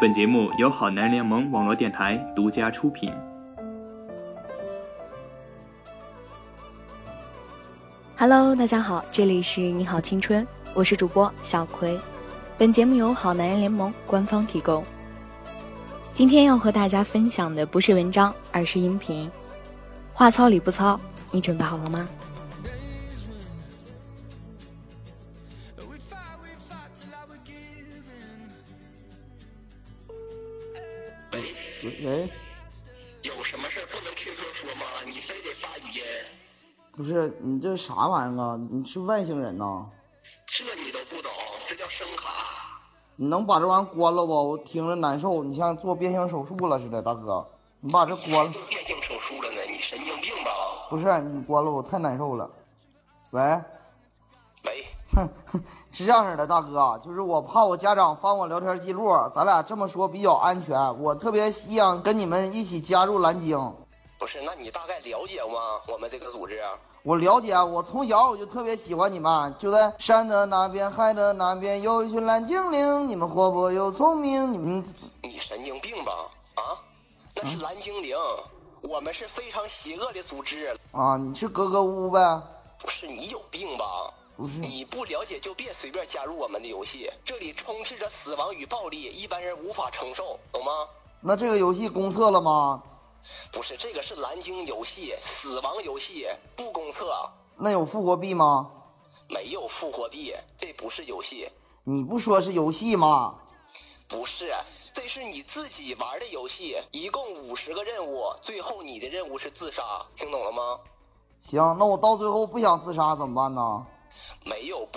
本节目由好男人联盟网络电台独家出品。Hello，大家好，这里是你好青春，我是主播小葵。本节目由好男人联盟官方提供。今天要和大家分享的不是文章，而是音频。话糙理不糙，你准备好了吗？喂，有什么事不能 QQ 说吗？你非得发语音？不是你这啥玩意儿啊？你是外星人呐？这你都不懂，这叫声卡。你能把这玩意儿关了不？我听着难受，你像做变性手术了似的，大哥，你把这关了。做变性手术了呢？你神经病吧？不是你关了，我太难受了。喂，是这样式的，大哥，就是我怕我家长翻我聊天记录，咱俩这么说比较安全。我特别想跟你们一起加入蓝鲸。不是，那你大概了解吗？我们这个组织？我了解，我从小我就特别喜欢你们。就在山的那边，海的那边，有一群蓝精灵，你们活泼又聪明。你们，你神经病吧？啊，那是蓝精灵，我们是非常邪恶的组织。啊，你是格格巫呗？不是，你有病吧？你不了解就别随便加入我们的游戏，这里充斥着死亡与暴力，一般人无法承受，懂吗？那这个游戏公测了吗？不是，这个是蓝鲸游戏，死亡游戏，不公测。那有复活币吗？没有复活币，这不是游戏。你不说是游戏吗？不是，这是你自己玩的游戏，一共五十个任务，最后你的任务是自杀，听懂了吗？行，那我到最后不想自杀怎么办呢？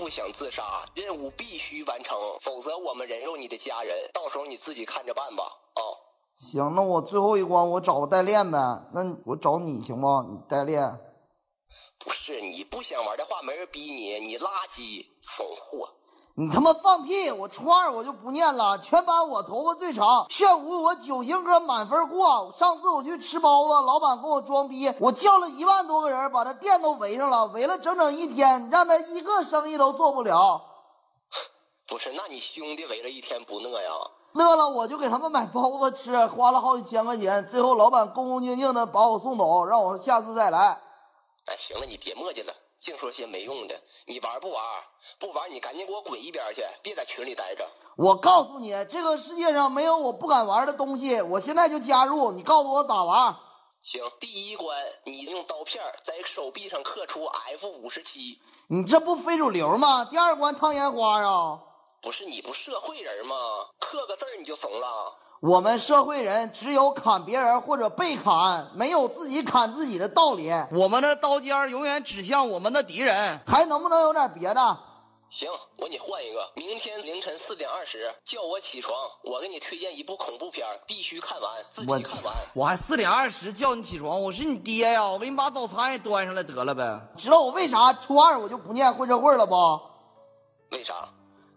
不想自杀，任务必须完成，否则我们人肉你的家人，到时候你自己看着办吧。啊、行，那我最后一关我找个代练呗。那我找你行吗？你代练。不是你不想玩的话，没人逼你，你垃圾怂货。你他妈放屁！我初二我就不念了，全班我头发最长，炫舞我九型歌满分过。上次我去吃包子，老板跟我装逼，我叫了一万多个人，把他店都围上了，围了整整一天，让他一个生意都做不了。不是，那你兄弟围了一天不饿呀？饿了我就给他们买包子吃，花了好几千块钱，最后老板恭恭敬敬的把我送走，让我下次再来。哎，行了，你别磨叽了，净说些没用的。你玩不玩？不玩，你赶紧给我滚一边去，别在群里待着。我告诉你，这个世界上没有我不敢玩的东西，我现在就加入。你告诉我咋玩？行，第一关你用刀片在手臂上刻出 F 五十七。你这不非主流吗？第二关烫烟花啊？不是你不社会人吗？刻个字你就怂了？我们社会人只有砍别人或者被砍，没有自己砍自己的道理。我们的刀尖永远指向我们的敌人。还能不能有点别的？行，我给你换一个，明天凌晨四点二十叫我起床，我给你推荐一部恐怖片，必须看完，自己看完。我还四点二十叫你起床，我是你爹呀！我给你把早餐也端上来得了呗。知道我为啥初二我就不念混社会了不？为啥？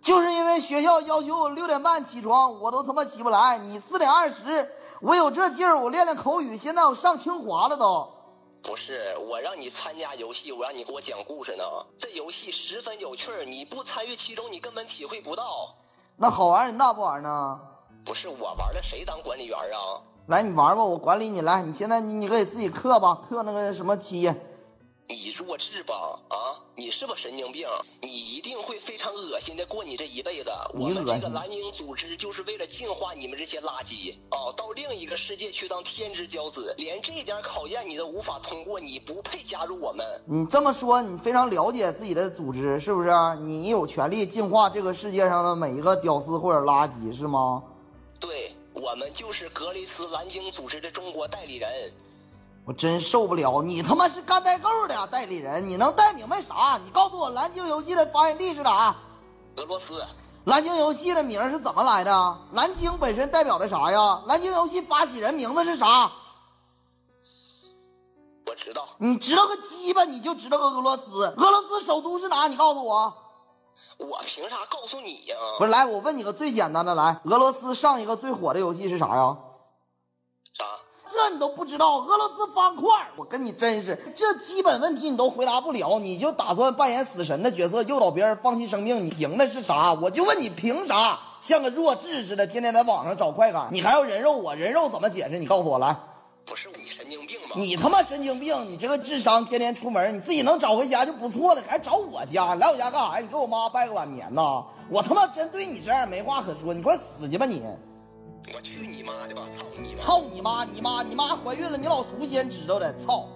就是因为学校要求我六点半起床，我都他妈起不来。你四点二十，我有这劲儿，我练练口语，现在我上清华了都。不是，我让你参加游戏，我让你给我讲故事呢。这游戏十分有趣儿，你不参与其中，你根本体会不到。那好玩，你那不玩呢？不是我玩的，谁当管理员啊？来，你玩吧，我管理你。来，你现在你你给自己刻吧，刻那个什么七。你弱智吧？啊，你是不是神经病？你一定会非常恶心的过你这一辈子。我们这个蓝鹰组织就是为了净化你们这些垃圾啊，到另一个世界去当天之骄子，连这点考验你都无法通过，你不配加入我们。你这么说，你非常了解自己的组织是不是？你有权利净化这个世界上的每一个屌丝或者垃圾是吗？对，我们就是格雷斯蓝鲸组织的中国代理人。我真受不了，你他妈是干代购的啊代理人，你能带明白啥？你告诉我，蓝鲸游戏的发源地是哪？俄罗斯。蓝鲸游戏的名是怎么来的？蓝鲸本身代表的啥呀？蓝鲸游戏发起人名字是啥？我知道。你知道个鸡巴？你就知道个俄罗斯？俄罗斯首都是哪？你告诉我。我凭啥告诉你呀？不是，来，我问你个最简单的，来，俄罗斯上一个最火的游戏是啥呀？啥？这你都不知道？俄罗斯方块，我跟你真是，这基本问题你都回答不了，你就打算扮演死神的角色，诱导别人放弃生命？你凭的是啥？我就问你凭啥？像个弱智似的，天天在网上找快感，你还要人肉我？人肉怎么解释？你告诉我来。不是你神经病吗？你他妈神经病！你这个智商，天天出门，你自己能找回家就不错了，还找我家？来我家干啥？你给我妈拜个晚年呐？我他妈真对你这样没话可说，你快死去吧你！我去你妈的吧！操你妈！操你妈！你妈你妈怀孕了，你老叔先知道的，操！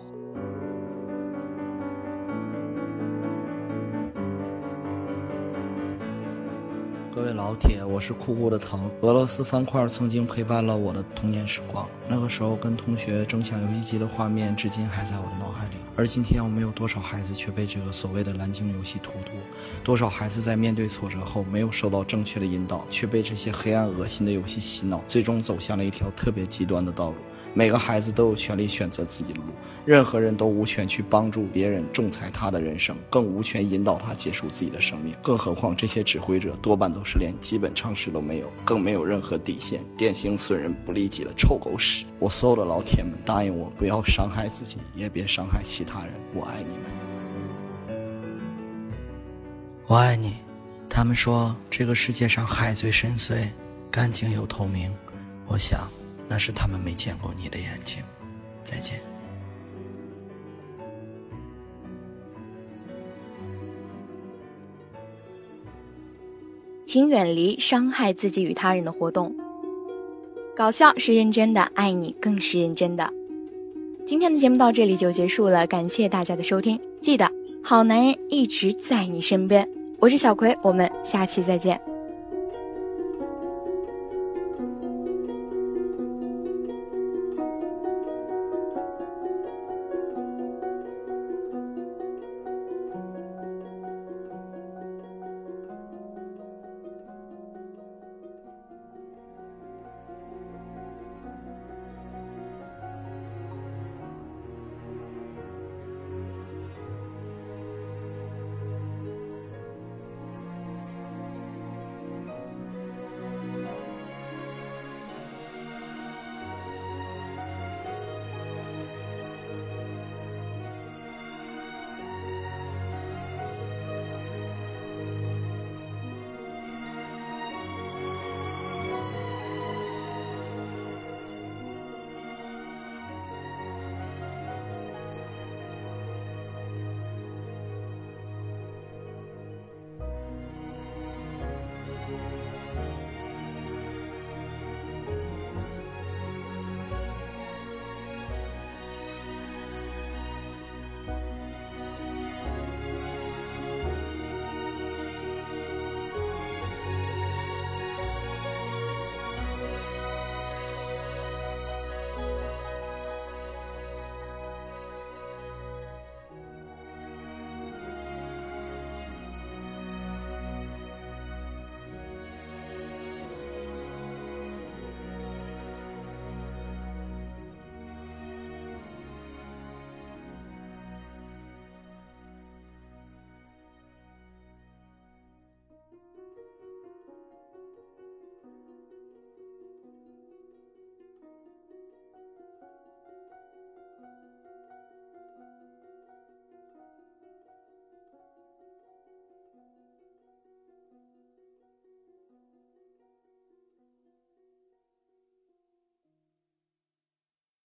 各位老铁，我是酷酷的疼。俄罗斯方块曾经陪伴了我的童年时光，那个时候跟同学争抢游戏机的画面，至今还在我的脑海里。而今天，我们有多少孩子却被这个所谓的蓝鲸游戏荼毒？多少孩子在面对挫折后，没有受到正确的引导，却被这些黑暗恶心的游戏洗脑，最终走向了一条特别极端的道路。每个孩子都有权利选择自己的路，任何人都无权去帮助别人仲裁他的人生，更无权引导他结束自己的生命。更何况这些指挥者多半都是连基本常识都没有，更没有任何底线，典型损人不利己的臭狗屎！我所有的老铁们，答应我，不要伤害自己，也别伤害其他人。我爱你们，我爱你。他们说这个世界上海最深邃，干净又透明。我想。那是他们没见过你的眼睛。再见。请远离伤害自己与他人的活动。搞笑是认真的，爱你更是认真的。今天的节目到这里就结束了，感谢大家的收听。记得，好男人一直在你身边。我是小葵，我们下期再见。